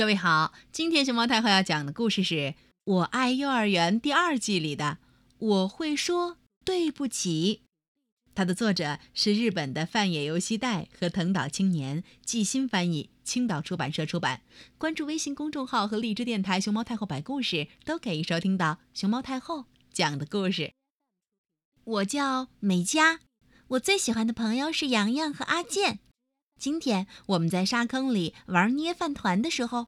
各位好，今天熊猫太后要讲的故事是《我爱幼儿园》第二季里的“我会说对不起”。它的作者是日本的范野由希代和藤岛青年，季新翻译，青岛出版社出版。关注微信公众号和荔枝电台“熊猫太后摆故事”，都可以收听到熊猫太后讲的故事。我叫美嘉，我最喜欢的朋友是洋洋和阿健。今天我们在沙坑里玩捏饭团的时候，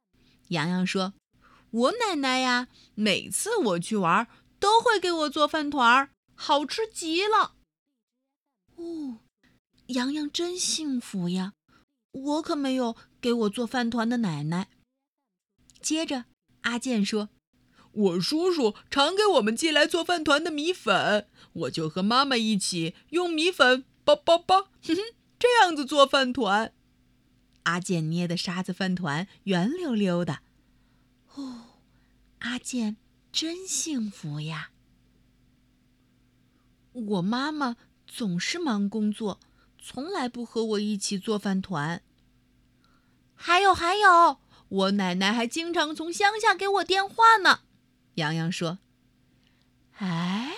洋洋说：“我奶奶呀，每次我去玩都会给我做饭团儿，好吃极了。”哦，洋洋真幸福呀！我可没有给我做饭团的奶奶。接着，阿健说：“我叔叔常给我们寄来做饭团的米粉，我就和妈妈一起用米粉包包包，哼哼。”这样子做饭团，阿健捏的沙子饭团圆溜溜的。哦，阿健真幸福呀！我妈妈总是忙工作，从来不和我一起做饭团。还有还有，我奶奶还经常从乡下给我电话呢。洋洋说：“哎。”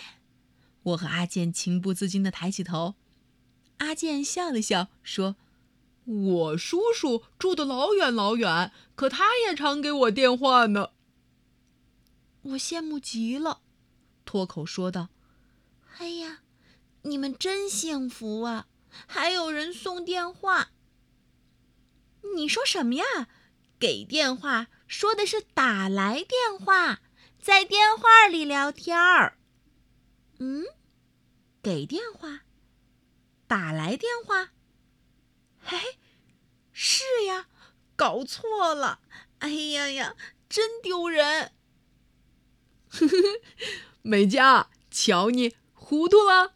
我和阿健情不自禁的抬起头。阿健笑了笑，说：“我叔叔住的老远老远，可他也常给我电话呢。”我羡慕极了，脱口说道：“哎呀，你们真幸福啊！还有人送电话。”你说什么呀？给电话说的是打来电话，在电话里聊天儿。嗯，给电话。打来电话，嘿，是呀，搞错了，哎呀呀，真丢人！呵呵呵，美嘉，瞧你糊涂了。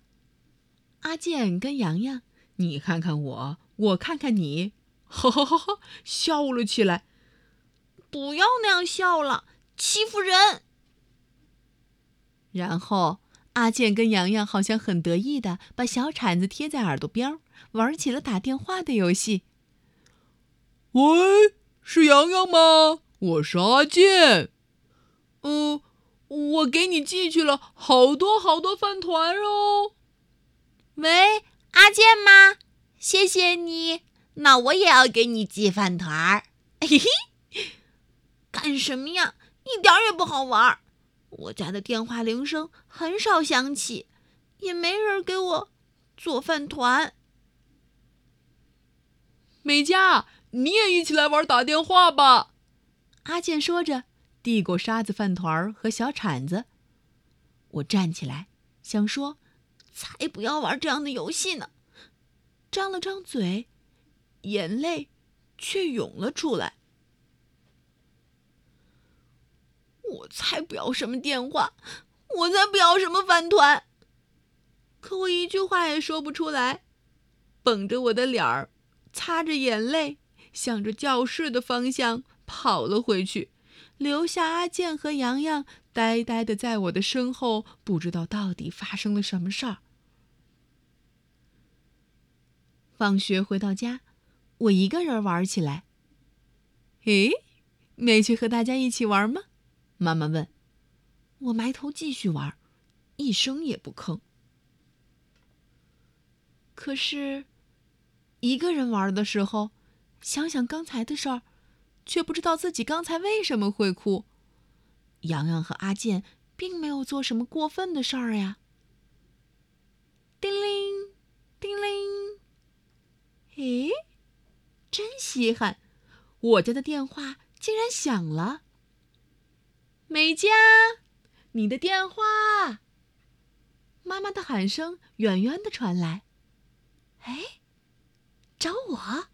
阿健跟洋洋，你看看我，我看看你，哈哈哈哈，笑了起来。不要那样笑了，欺负人。然后。阿健跟洋洋好像很得意的把小铲子贴在耳朵边玩起了打电话的游戏。喂，是洋洋吗？我是阿健。嗯，我给你寄去了好多好多饭团哦。喂，阿健吗？谢谢你，那我也要给你寄饭团儿。嘿嘿，干什么呀？一点也不好玩。我家的电话铃声很少响起，也没人给我做饭团。美嘉，你也一起来玩打电话吧。阿健说着，递过沙子饭团和小铲子。我站起来，想说：“才不要玩这样的游戏呢！”张了张嘴，眼泪却涌了出来。我才不要什么电话，我才不要什么饭团。可我一句话也说不出来，绷着我的脸儿，擦着眼泪，向着教室的方向跑了回去，留下阿健和洋洋呆呆的在我的身后，不知道到底发生了什么事儿。放学回到家，我一个人玩起来。诶，没去和大家一起玩吗？妈妈问：“我埋头继续玩，一声也不吭。可是，一个人玩的时候，想想刚才的事儿，却不知道自己刚才为什么会哭。洋洋和阿健并没有做什么过分的事儿呀。”叮铃，叮铃。咦，真稀罕，我家的电话竟然响了。美嘉，你的电话。妈妈的喊声远远的传来。哎，找我？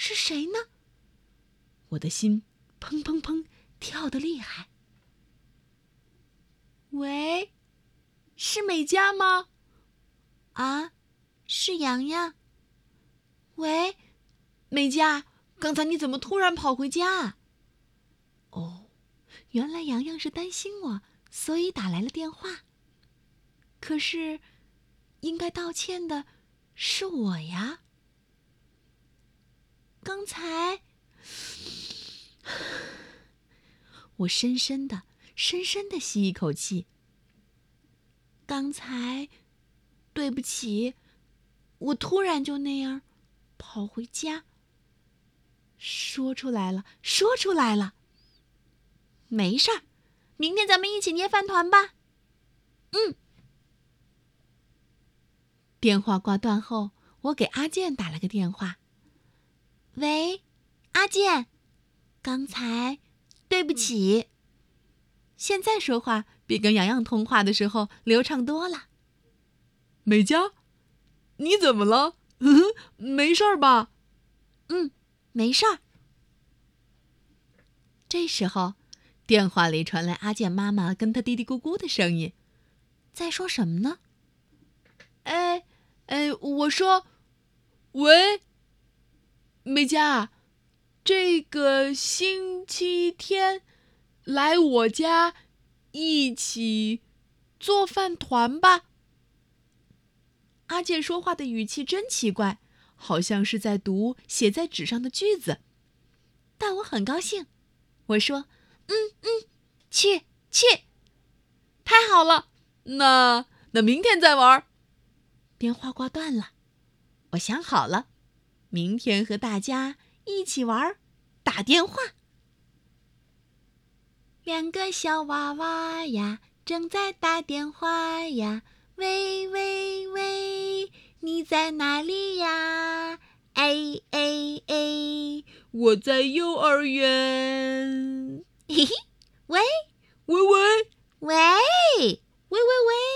是谁呢？我的心砰砰砰跳得厉害。喂，是美嘉吗？啊，是洋洋。喂，美嘉，刚才你怎么突然跑回家？哦。原来洋洋是担心我，所以打来了电话。可是，应该道歉的是我呀。刚才，我深深的、深深的吸一口气。刚才，对不起，我突然就那样跑回家。说出来了，说出来了。没事儿，明天咱们一起捏饭团吧。嗯。电话挂断后，我给阿健打了个电话。喂，阿健，刚才对不起。现在说话比跟洋洋通话的时候流畅多了。美嘉，你怎么了？没事儿吧？嗯，没事儿。这时候，电话里传来阿健妈妈跟他嘀嘀咕咕的声音，在说什么呢？哎，哎，我说，喂，美嘉，这个星期天来我家一起做饭团吧。阿健说话的语气真奇怪，好像是在读写在纸上的句子，但我很高兴。我说：“嗯嗯，去去，太好了，那那明天再玩。”电话挂断了，我想好了，明天和大家一起玩，打电话。两个小娃娃呀，正在打电话呀，喂喂喂，你在哪里呀？哎哎哎，我在幼儿园。嘿嘿，喂喂喂喂喂喂喂。